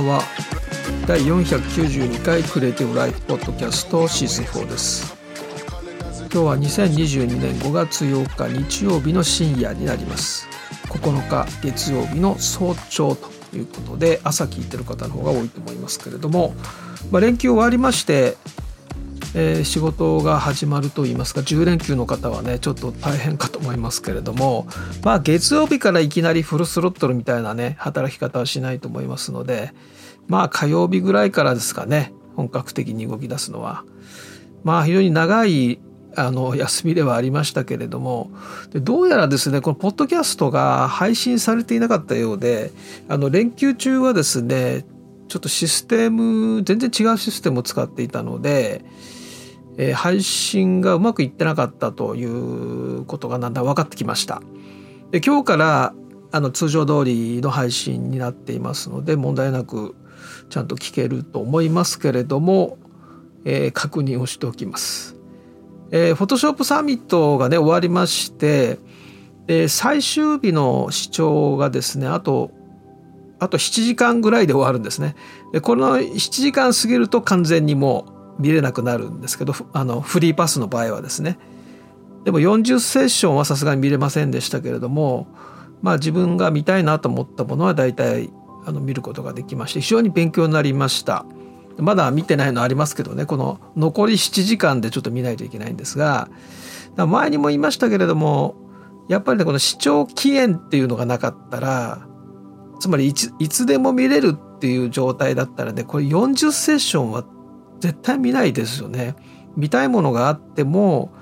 ばんは第492回クリエイティブライフポッドキャストシーズン4です。今日は2022年5月8日日曜日の深夜になります。9日月曜日の早朝ということで朝聞いてる方の方が多いと思いますけれども、まあ、連休終わりましてえー、仕事が始まるといいますか10連休の方はねちょっと大変かと思いますけれどもまあ月曜日からいきなりフルスロットルみたいなね働き方はしないと思いますのでまあ火曜日ぐらいからですかね本格的に動き出すのは。まあ非常に長いあの休みではありましたけれどもでどうやらですねこのポッドキャストが配信されていなかったようであの連休中はですねちょっとシステム全然違うシステムを使っていたのでえー、配信がうまくいってなかったということがだんだん分かってきました。で今日からあの通常通りの配信になっていますので問題なくちゃんと聞けると思いますけれども、えー、確認をしておきます。えー、フォトショップサミットがね終わりまして、えー、最終日の視聴がですねあとあと7時間ぐらいで終わるんですね。でこの7時間過ぎると完全にもう見れなくなるんですけどあのフリーパスの場合はですね。でも40セッションはさすがに見れませんでしたけれどもまあ自分が見たいなと思ったものは大体あの見ることができまして非常に勉強になりました。まだ見てないのありますけどねこの残り7時間でちょっと見ないといけないんですが前にも言いましたけれどもやっぱりねこの視聴期限っていうのがなかったらつまりいつでも見れるっていう状態だったらねこれ40セッションは絶対見ないですよね。見たいものがあっても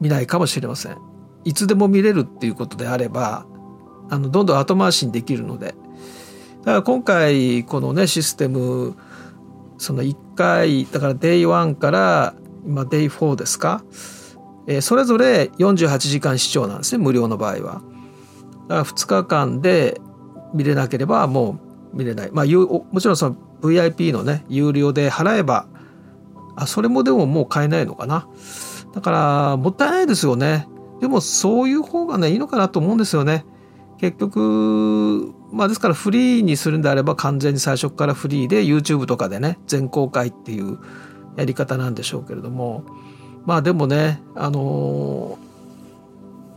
見ないかもしれません。いつでも見れるっていうことであればあのどんどん後回しにできるのでだから今回このねシステムその1回だから Day1 から今 Day4 ですか、えー、それぞれ48時間視聴なんですね無料の場合は。だから2日間で見れなければもう見れない。まあもちろんその VIP のね有料で払えばあそれもでももう買えないのかな。だからもったいないですよね。でもそういう方がねいいのかなと思うんですよね。結局まあですからフリーにするんであれば完全に最初からフリーで YouTube とかでね全公開っていうやり方なんでしょうけれども。まあでもねあの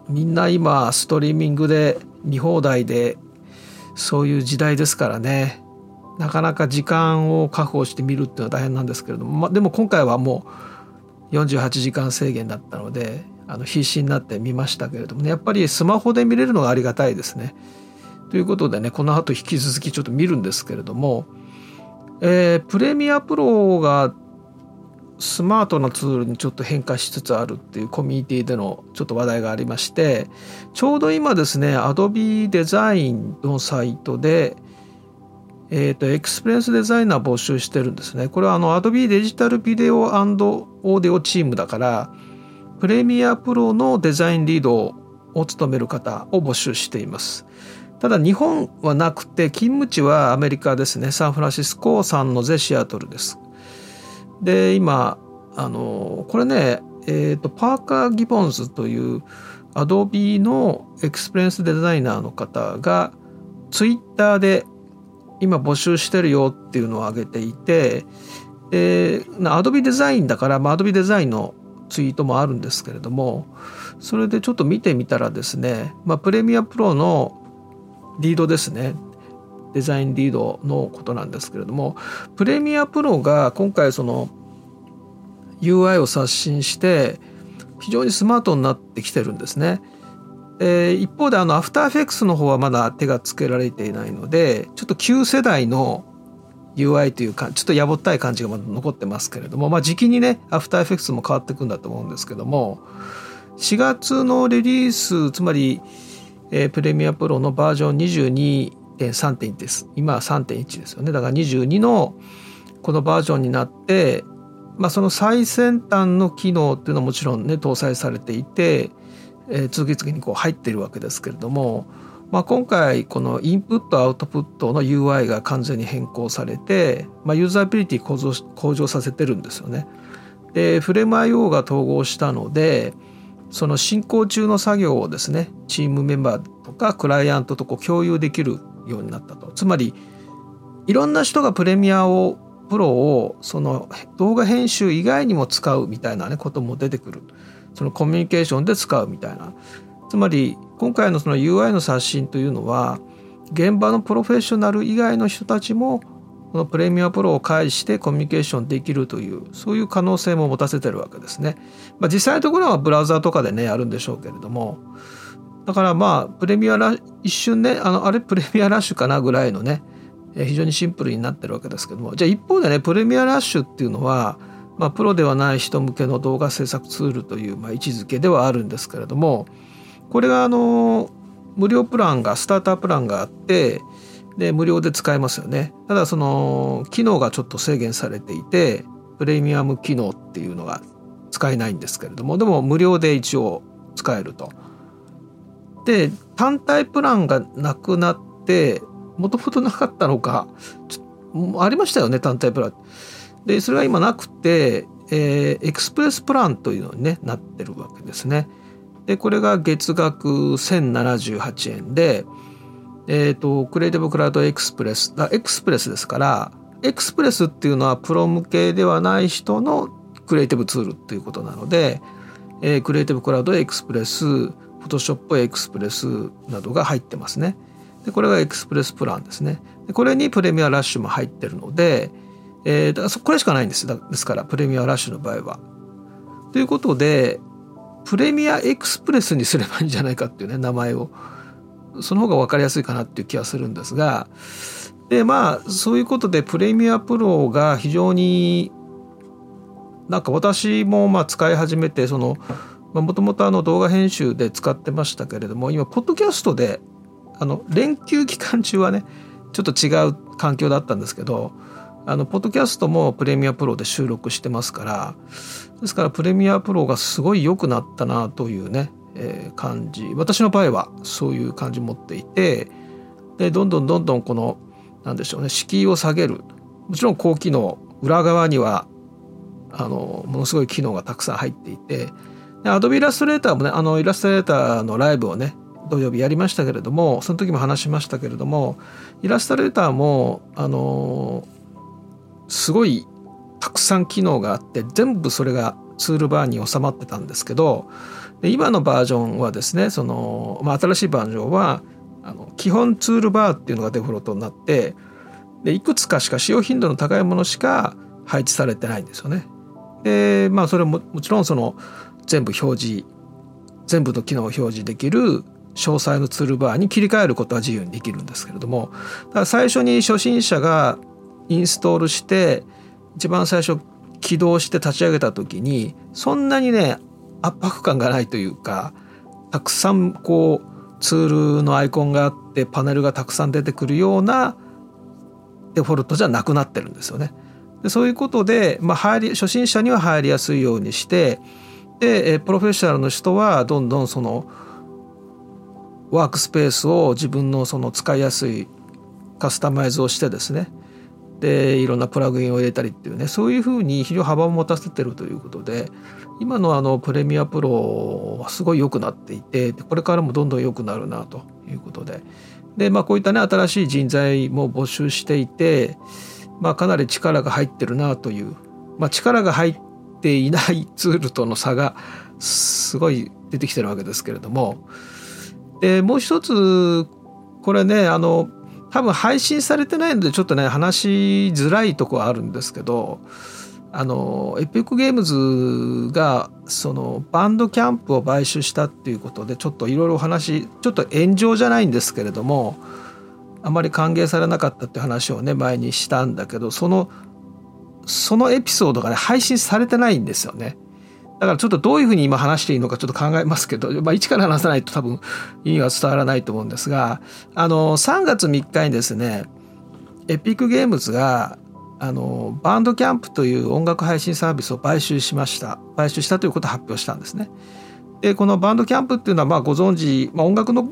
ー、みんな今ストリーミングで見放題でそういう時代ですからね。なかなか時間を確保して見るっていうのは大変なんですけれども、まあ、でも今回はもう48時間制限だったのであの必死になって見ましたけれどもねやっぱりスマホで見れるのがありがたいですね。ということでねこの後引き続きちょっと見るんですけれども、えー、プレミアプロがスマートなツールにちょっと変化しつつあるっていうコミュニティでのちょっと話題がありましてちょうど今ですね Adobe デザインのサイトでえーと、エクスプレンスデザイナー募集してるんですね。これはあの Adobe デジタルビデオオーディオチームだからプレミアプロのデザインリードを務める方を募集しています。ただ日本はなくて勤務地はアメリカですね。サンフランシスコサンノゼシアトルです。で今あのこれね、えーと、パーカー・ギボンズというアドビのエクスプレンスデザイナーの方がツイッターで今募集してるよっていうのを挙げていてでアドビデザインだから、まあ、アドビデザインのツイートもあるんですけれどもそれでちょっと見てみたらですね、まあ、プレミアプロのリードですねデザインリードのことなんですけれどもプレミアプロが今回その UI を刷新して非常にスマートになってきてるんですね。えー、一方であのアフターフェクスの方はまだ手がつけられていないのでちょっと旧世代の UI というかちょっとやぼったい感じがまだ残ってますけれどもまあ時期にねアフターフェクスも変わっていくんだと思うんですけども4月のリリースつまり、えー、プレミアプロのバージョン22.3.1です。今は3.1ですよね。だから22のこのバージョンになってまあその最先端の機能っていうのはもちろんね搭載されていてえー、次々にこう入ってるわけですけれども、まあ、今回このインプットアウトプットの UI が完全に変更されて、まあ、ユーザビリティ向上向上させてるんですよね。でフレーム IO が統合したのでその進行中の作業をですねチームメンバーとかクライアントとこう共有できるようになったと。つまりいろんな人がプレミアをプロをその動画編集以外にも使うみたいなねことも出てくるそのコミュニケーションで使うみたいな。つまり今回のその UI の刷新というのは現場のプロフェッショナル以外の人たちもこのプレミアプロを介してコミュニケーションできるというそういう可能性も持たせてるわけですね。まあ、実際のところはブラウザーとかでねやるんでしょうけれども。だからまあプレミアラ一瞬ねあのあれプレミアラッシュかなぐらいのね非常にシンプルになってるわけですけども。じゃあ一方でねプレミアラッシュっていうのは、まあ、プロではない人向けの動画制作ツールという、まあ、位置づけではあるんですけれどもこれがあの無料プランがスタータープランがあってで無料で使えますよねただその機能がちょっと制限されていてプレミアム機能っていうのが使えないんですけれどもでも無料で一応使えると。で単体プランがなくなってもともとなかったのかありましたよね単体プラン。でそれが今なくて、えー、 Express プランというのに、ね、なってるわけですね。でこれが月額1078円で、えーと、 Creative Cloud Express Express ですからExpress っていうのはプロ向けではない人のクリエイティブツールということなので、えー、 Creative Cloud Express Photoshop Express などが入ってますね。でこれが Express プランですね。でこれに Premiere Rush も入ってるので、えー、だからこれしかないんです。ですから Premiere Rush の場合は。ということで Premiere Express にすればいいんじゃないかっていうね名前を。その方が分かりやすいかなっていう気がするんですが。でまあそういうことでプレミアプロが非常になんか私もまあ使い始めてそのもともと動画編集で使ってましたけれども今ポッドキャストであの連休期間中はねちょっと違う環境だったんですけどあのポッドキャストもプレミアプロで収録してますからですからプレミアプロがすごい良くなったなというね、えー、感じ。私の場合はそういう感じ持っていてでどんどんどんどんこのなんでしょうね敷居を下げる。もちろん高機能裏側にはあのものすごい機能がたくさん入っていてアドビイラストレーターもねあのイラストレーターのライブをね土曜日やりましたけれどもその時も話しましたけれどもイラストレーターもあのすごいたくさん機能があって全部それがツールバーに収まってたんですけどで今のバージョンはですねその、まあ、新しいバージョンはあの基本ツールバーっていうのがデフォルトになってでいくつかしか使用頻度の高いものしか配置されてないんですよね。でまあそれももちろんその全部表示全部の機能を表示できる詳細のツールバーに切り替えることは自由にできるんですけれどもだから最初に初心者がインストールして一番最初起動して立ち上げた時にそんなにね圧迫感がないというかたくさんこうツールのアイコンがあってパネルがたくさん出てくるようなデフォルトじゃなくなってるんですよね。でそういうことで、まあ、入り初心者には入りやすいようにしてでプロフェッショナルの人はどんどんそのワークスペースを自分のその使いやすいカスタマイズをしてですねでいろんなプラグインを入れたりっていうねそういうふうに非常に幅を持たせてるということで今のあのプレミアプロはすごい良くなっていてこれからもどんどん良くなるなということで。で、まあ、こういったね新しい人材も募集していて、まあ、かなり力が入ってるなという、まあ、力が入っていないツールとの差がすごい出てきてるわけですけれども。でもう一つこれねあの多分配信されてないのでちょっとね話しづらいとこはあるんですけどあのエピックゲームズがそのバンドキャンプを買収したっていうことでちょっといろいろお話ちょっと炎上じゃないんですけれどもあまり歓迎されなかったって話をね前にしたんだけどそのそのエピソードがね配信されてないんですよね。だからちょっとどういうふうに今話していいのかちょっと考えますけど、まあ、一から話さないと多分意味は伝わらないと思うんですが、あの、3月3日にですね、エピックゲームズが、あの、バンドキャンプという音楽配信サービスを買収しました。買収したということを発表したんですね。で、このバンドキャンプっていうのは、まあご存知、まあ音楽の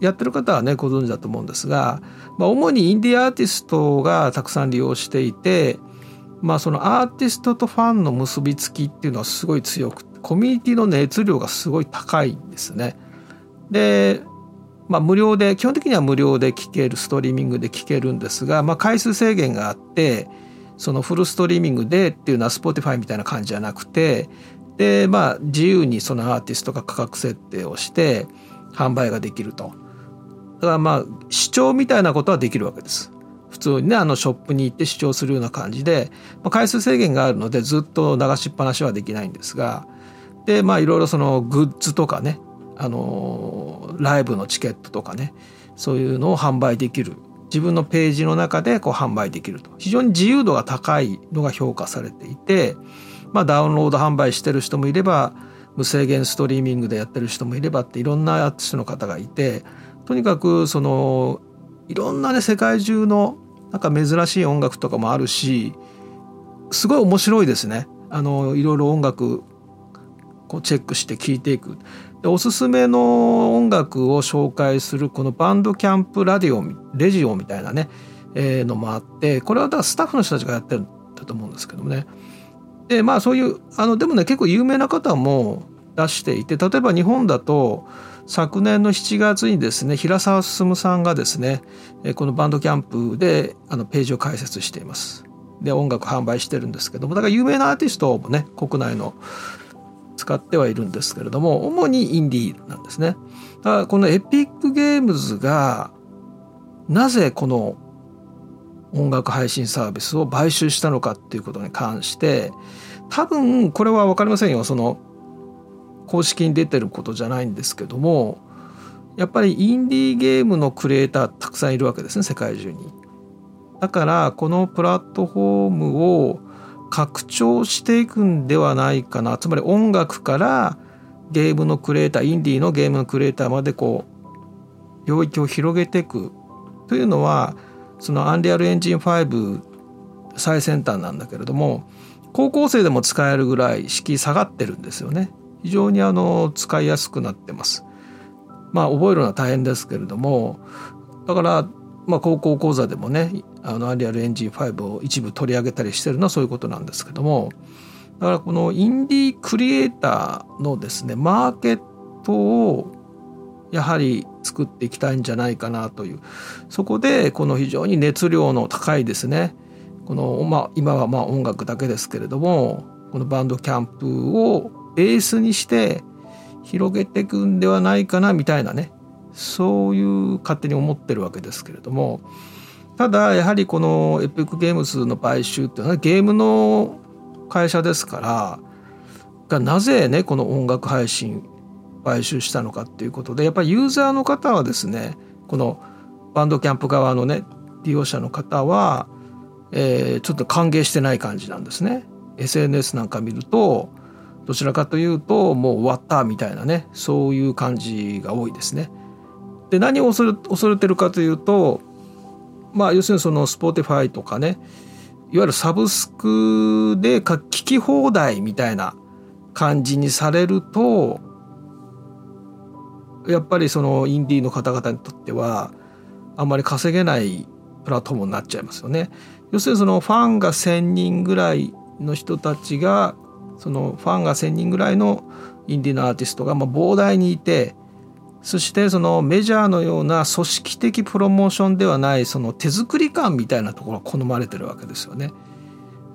やってる方はね、ご存知だと思うんですが、まあ主にインディアーティストがたくさん利用していて、まあそのアーティストとファンの結びつきっていうのはすごい強くコミュニティの熱量がすごい高いんですね。でまあ、無料で基本的には無料で聴けるストリーミングで聴けるんですが、まあ、回数制限があってそのフルストリーミングでっていうのは Spotify みたいな感じじゃなくてでまあ自由にそのアーティストが価格設定をして販売ができるとだからまあ視聴みたいなことはできるわけです普通にねあのショップに行って視聴するような感じで、まあ、回数制限があるのでずっと流しっぱなしはできないんですがでまあいろいろそのグッズとかねあのライブのチケットとかねそういうのを販売できる。自分のページの中でこう販売できると。非常に自由度が高いのが評価されていて、まあ、ダウンロード販売してる人もいれば無制限ストリーミングでやってる人もいればっていろんなアーティストの方がいてとにかくそのいろんなね世界中のなんか珍しい音楽とかもあるしすごい面白いですね。あのいろいろ音楽こうチェックして聴いていく。でおすすめの音楽を紹介するこのバンドキャンプラディオレジオみたいなね、えー、のもあってこれはだからスタッフの人たちがやってるんだと思うんですけどもね。でまあそういうあのでもね結構有名な方も出していて例えば日本だと昨年の7月にですね平沢進さんがですねこのバンドキャンプであのページを開設しています。で音楽販売してるんですけどもだから有名なアーティストもね国内の使ってはいるんですけれども主にインディーなんですね。だからこのエピックゲームズがなぜこの音楽配信サービスを買収したのかっていうことに関して多分これは分かりませんよその公式に出てることじゃないんですけどもやっぱりインディーゲームのクリエイターたくさんいるわけですね世界中に。だからこのプラットフォームを拡張していくんではないかな。つまり音楽からゲームのクリエイターインディーのゲームのクリエイターまでこう領域を広げていく。というのはそのアンリアルエンジン5最先端なんだけれども高校生でも使えるぐらい敷居下がってるんですよね。非常にあの使いやすくなってます。まあ覚えるのは大変ですけれどもだからまあ高校講座でもねあのアリアルエンジン5を一部取り上げたりしてるのはそういうことなんですけどもだからこのインディークリエイターのですねマーケットをやはり作っていきたいんじゃないかなという。そこでこの非常に熱量の高いですねこの、まあ、今はまあ音楽だけですけれどもこのバンドキャンプをベースにして広げていくんではないかなみたいなねそういう勝手に思ってるわけですけれどもただやはりこのエピックゲームズの買収っていうのはゲームの会社ですからがなぜねこの音楽配信買収したのかっていうことでやっぱりユーザーの方はですねこのバンドキャンプ側のね利用者の方は、えー、ちょっと歓迎してない感じなんですね。SNS なんか見るとどちらかというともう終わったみたいなねそういう感じが多いですね。で何を恐れ恐れてるかというとまあ要するにその Spotify とかねいわゆるサブスクで聞き放題みたいな感じにされるとやっぱりそのインディーの方々にとってはあんまり稼げないプラットフォームになっちゃいますよね。要するにそのファンが1,000人ぐらいの人たちがそのファンが1,000人ぐらいのインディーのアーティストがま膨大にいてそしてそのメジャーのような組織的プロモーションではないその手作り感みたいなところが好まれてるわけですよね。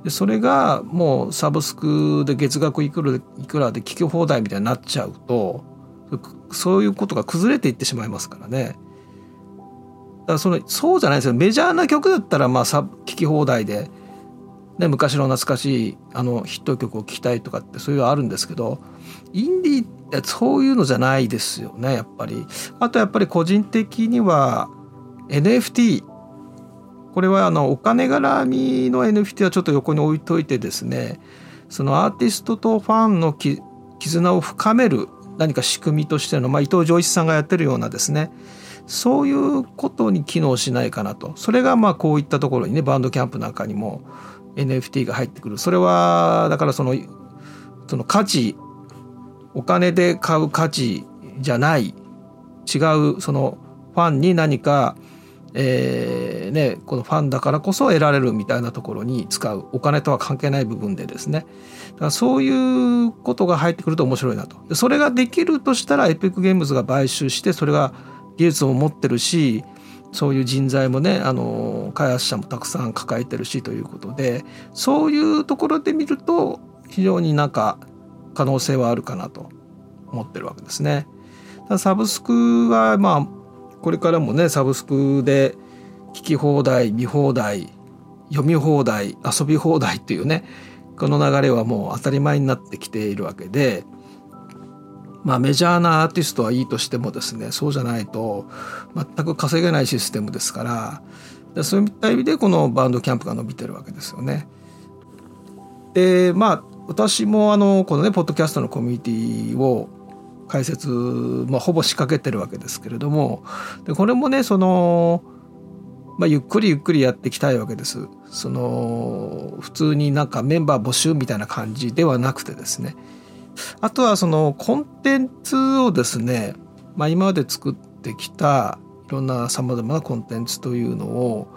でそれがもうサブスクで月額いくらいくらで聞き放題みたいになっちゃうとそういうことが崩れていってしまいますからね。だからそのそうじゃないですよメジャーな曲だったらまあ聴き放題で、ね、昔の懐かしいあのヒット曲を聴きたいとかってそういうのあるんですけどインディーってそういうのじゃないですよねやっぱり。あとやっぱり個人的には NFT これはあのお金絡みの NFT はちょっと横に置いといてですねそのアーティストとファンの絆を深める何か仕組みとしての、まあ、伊藤浄一さんがやってるようなですねそういうことに機能しないかなとそれがまあこういったところにねバンドキャンプなんかにも NFT が入ってくる。それはだからそのその価値お金で買う価値じゃない違うそのファンに何か、えーね、このファンだからこそ得られるみたいなところに使う。お金とは関係ない部分でですね。だからそういうことが入ってくると面白いなと。でそれができるとしたらエピックゲームズが買収してそれが技術を持ってるしそういう人材もねあの開発者もたくさん抱えてるしということでそういうところで見ると非常になんか可能性はあるかなと思ってるわけですね。サブスクはまあこれからもねサブスクで聞き放題見放題読み放題遊び放題っていうねこの流れはもう当たり前になってきているわけでまあメジャーなアーティストはいいとしてもですねそうじゃないと全く稼げないシステムですからそういった意味でこのバンドキャンプが伸びてるわけですよね。でまあ私もあのこのねポッドキャストのコミュニティを解説、まあ、ほぼ仕掛けてるわけですけれどもでこれもねその、まあ、ゆっくりゆっくりやっていきたいわけです。その普通になんかメンバー募集みたいな感じではなくてですねあとはそのコンテンツをですね、まあ、今まで作ってきたいろんなさまざまなコンテンツというのを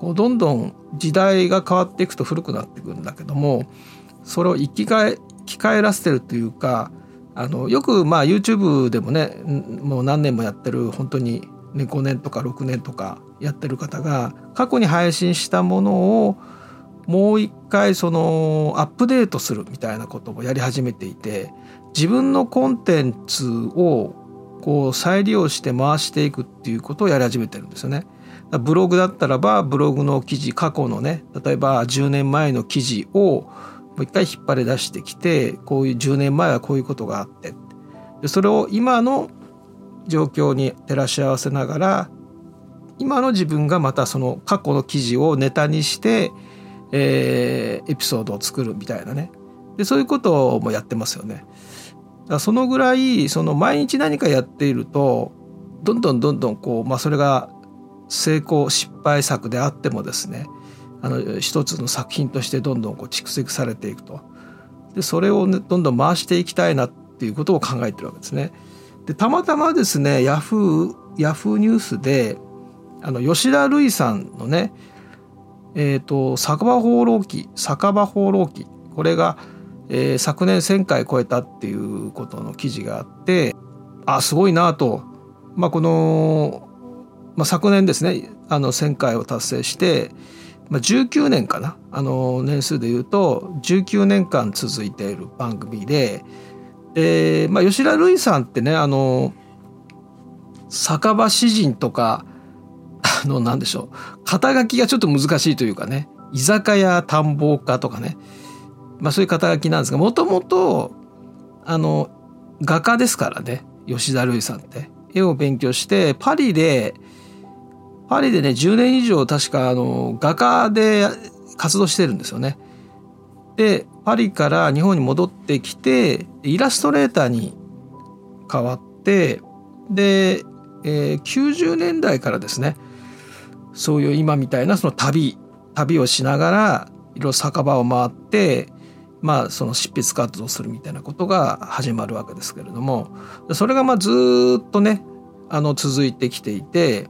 こうどんどん時代が変わっていくと古くなっていくんだけどもそれを生き返生き返らせてるというかあのよくまあ YouTube でもねもう何年もやってる本当に、ね、5年とか6年とかやってる方が過去に配信したものをもう一回そのアップデートするみたいなことをやり始めていて自分のコンテンツをこう再利用して回していくっていうことをやり始めてるんですよね。ブログだったらばブログの記事過去のね例えば10年前の記事をもう一回引っ張り出してきてこういう10年前はこういうことがあってでそれを今の状況に照らし合わせながら今の自分がまたその過去の記事をネタにしてえー、エピソードを作るみたいなねでそういうこともやってますよね。だそのぐらいその毎日何かやっているとどんどんどんどんこう、まあ、それが成功失敗作であってもですねあの一つの作品としてどんどんこう蓄積されていくとでそれを、ね、どんどん回していきたいなっていうことを考えてるわけですね。でたまたまですねヤフーヤフーニュースであの吉田類さんのねえーと、酒場放浪記酒場放浪記。これが、えー、昨年1,000回超えたっていうことの記事があってあすごいなと、まあ、この、まあ、昨年ですねあの1,000回を達成して、まあ、19年かな。あの年数でいうと19年間続いている番組で、えーまあ、吉田類さんってねあの酒場詩人とかの、なんでしょう。肩書きがちょっと難しいというかね。居酒屋探訪家とかね。まあそういう肩書きなんですが、もともと、あの、画家ですからね。吉田類さんって。絵を勉強して、パリで、パリでね、10年以上確か、あの、画家で活動してるんですよね。で、パリから日本に戻ってきて、イラストレーターに変わって、で、えー、90年代からですねそういう今みたいなその旅旅をしながらいろいろ酒場を回ってまあその執筆活動するみたいなことが始まるわけですけれどもそれがまあずっとねあの続いてきていて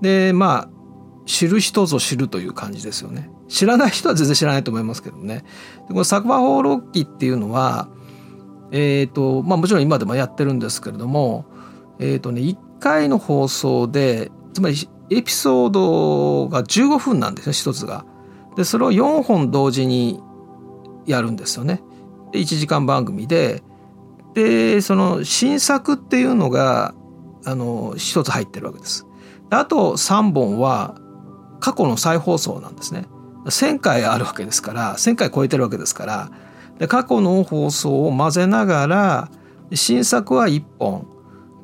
でまあ知る人ぞ知るという感じですよね。知らない人は全然知らないと思いますけどね。でこの酒場放浪記っていうのはえっ、ー、とまあもちろん今でもやってるんですけれどもえっ、ー、とね1回の放送でつまりエピソードが15分なんですよ一つが。でそれを4本同時にやるんですよね。で1時間番組ででその新作っていうのがあの一つ入ってるわけです。あと3本は過去の再放送なんですね。1,000回あるわけですから1,000回超えてるわけですからで過去の放送を混ぜながら新作は1本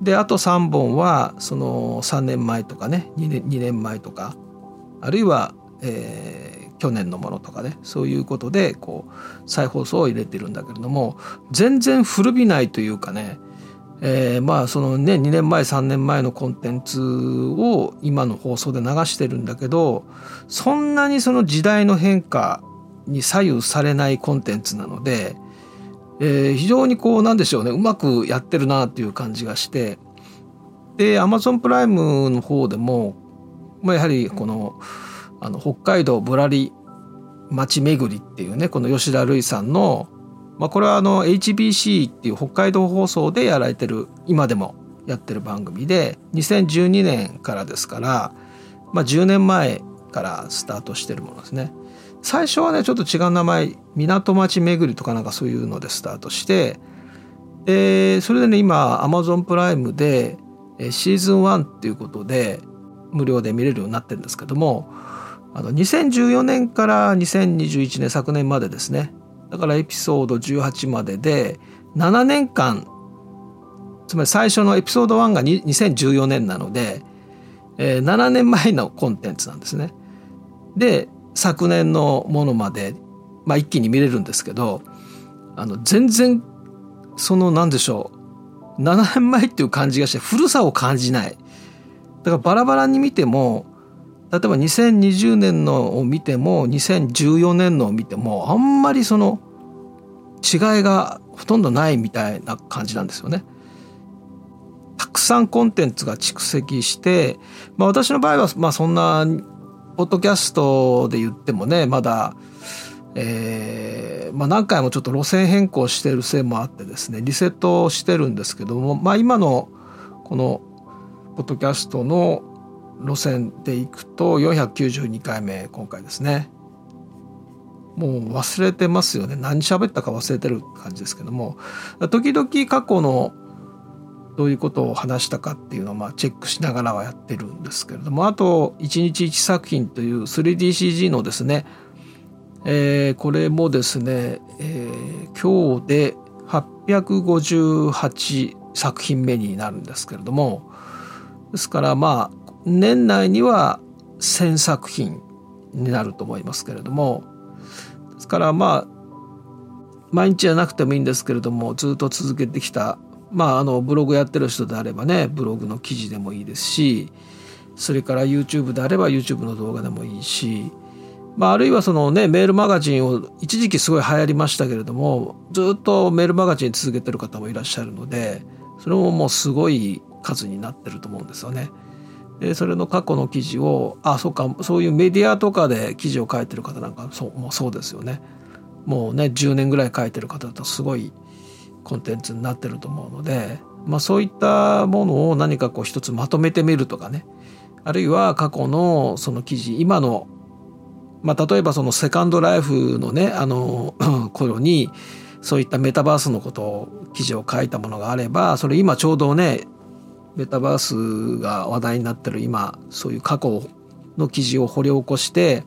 であと3本はその3年前とかね2年 ,2 年前とかあるいは、えー、去年のものとかねそういうことでこう再放送を入れてるんだけれども全然古びないというかね、えー、まあそのね2年前3年前のコンテンツを今の放送で流してるんだけどそんなにその時代の変化に左右されないコンテンツなのでえー、非常にこうなんでしょうねうまくやってるなっていう感じがしてでアマゾンプライムの方でも、まあ、やはりこのあの北海道ぶらり町巡りっていうねこの吉田類さんの、まあ、これはあの HBC っていう北海道放送でやられてる今でもやってる番組で2012年からですから、まあ、10年前からスタートしてるものですね。最初はねちょっと違う名前港町巡りとかなんかそういうのでスタートしてでそれでね今アマゾンプライムでシーズン1っていうことで無料で見れるようになってるんですけどもあの2014年から2021年昨年までですねだからエピソード18までで7年間つまり最初のエピソード1が2014年なので、えー、7年前のコンテンツなんですね。で昨年のものまで、まあ、一気に見れるんですけどあの全然その何でしょう7年前っていう感じがして古さを感じない。だからバラバラに見ても例えば2020年のを見ても2014年のを見てもあんまりその違いがほとんどないみたいな感じなんですよね。たくさんコンテンツが蓄積して、まあ、私の場合はまあそんなポッドキャストで言ってもねまだ、えーまあ、何回もちょっと路線変更してるせいもあってですねリセットしてるんですけども、まあ、今のこのポッドキャストの路線でいくと492回目今回ですね。もう忘れてますよね。何喋ったか忘れてる感じですけども。時々過去のどういうことを話したかっていうのをまあチェックしながらはやってるんですけれどもあと1日1作品という 3DCG のですね、えー、これもですね、えー、今日で858作品目になるんですけれどもですからまあ年内には1,000作品になると思いますけれどもですからまあ毎日じゃなくてもいいんですけれどもずっと続けてきたまああのブログやってる人であればねブログの記事でもいいですしそれから YouTube であれば YouTube の動画でもいいし、まあ、あるいはそのねメールマガジンを一時期すごい流行りましたけれどもずっとメールマガジン続けてる方もいらっしゃるのでそれももうすごい数になってると思うんですよね。でそれの過去の記事をあそうかそういうメディアとかで記事を書いてる方なんかそうもうそうですよね。もうね10年ぐらい書いてる方だとすごいコンテンツになってると思うので、まあ、そういったものを何かこう一つまとめてみるとかね。あるいは過去のその記事今の、まあ、例えばそのセカンドライフのねあの 頃にそういったメタバースのことを記事を書いたものがあればそれ今ちょうどねメタバースが話題になってる今そういう過去の記事を掘り起こして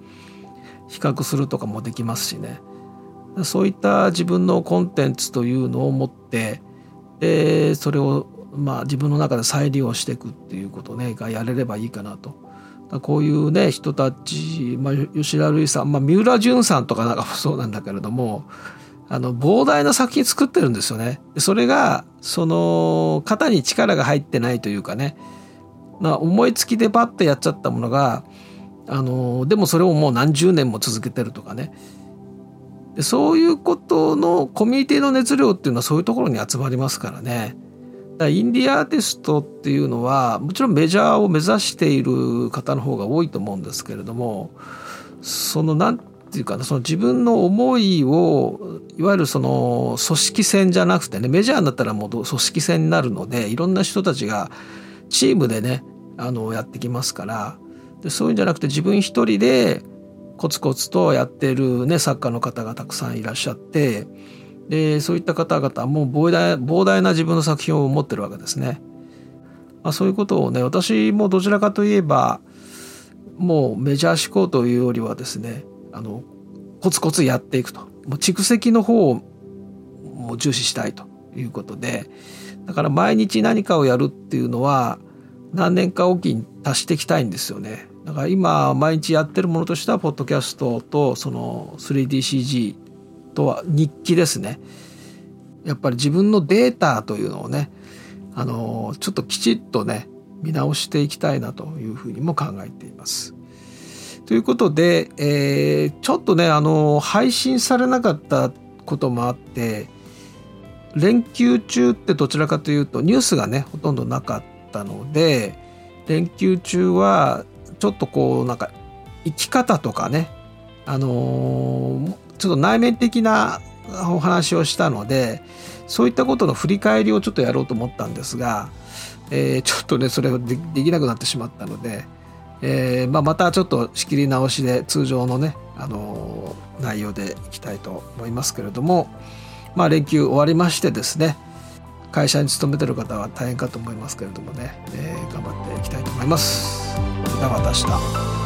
比較するとかもできますしね。そういった自分のコンテンツというのを持ってでそれをまあ自分の中で再利用していくっていうことねがやれればいいかなと。こういうね人たち、まあ、吉田類さん、まあ、三浦淳さんとかなんかもそうなんだけれどもあの膨大な作品作ってるんですよね。それがその肩に力が入ってないというかね、まあ、思いつきでパッとやっちゃったものがあのでもそれをもう何十年も続けてるとかねでそういうことのコミュニティの熱量っていうのはそういうところに集まりますからね。だからインディアーティストっていうのはもちろんメジャーを目指している方の方が多いと思うんですけれどもその何ていうかなその自分の思いをいわゆるその組織戦じゃなくてねメジャーになったらもう組織戦になるのでいろんな人たちがチームでねあのやってきますからでそういうんじゃなくて自分一人でコツコツとやってる、ね、作家の方がたくさんいらっしゃってでそういった方々もう膨大膨大な自分の作品を持ってるわけですね。まあ、そういうことをね私もどちらかといえばもうメジャー志向というよりはですねあのコツコツやっていくともう蓄積の方をもう重視したいということでだから毎日何かをやるっていうのは何年かおきに足していきたいんですよね。だから今毎日やってるものとしてはポッドキャストとその 3DCG とは日記ですねやっぱり自分のデータというのをねあのちょっときちっとね見直していきたいなというふうにも考えています。ということで、えー、ちょっとねあの配信されなかったこともあって連休中ってどちらかというとニュースがねほとんどなかったので連休中はちょっとこうなんか生き方とかねあのー、ちょっと内面的なお話をしたのでそういったことの振り返りをちょっとやろうと思ったんですが、えー、ちょっとねそれができなくなってしまったので、えーまあ、またちょっと仕切り直しで通常のね、あのー、内容でいきたいと思いますけれども、まあ、連休終わりましてですね会社に勤めてる方は大変かと思いますけれどもね、えー、頑張っていきたいと思います。ではまた。明日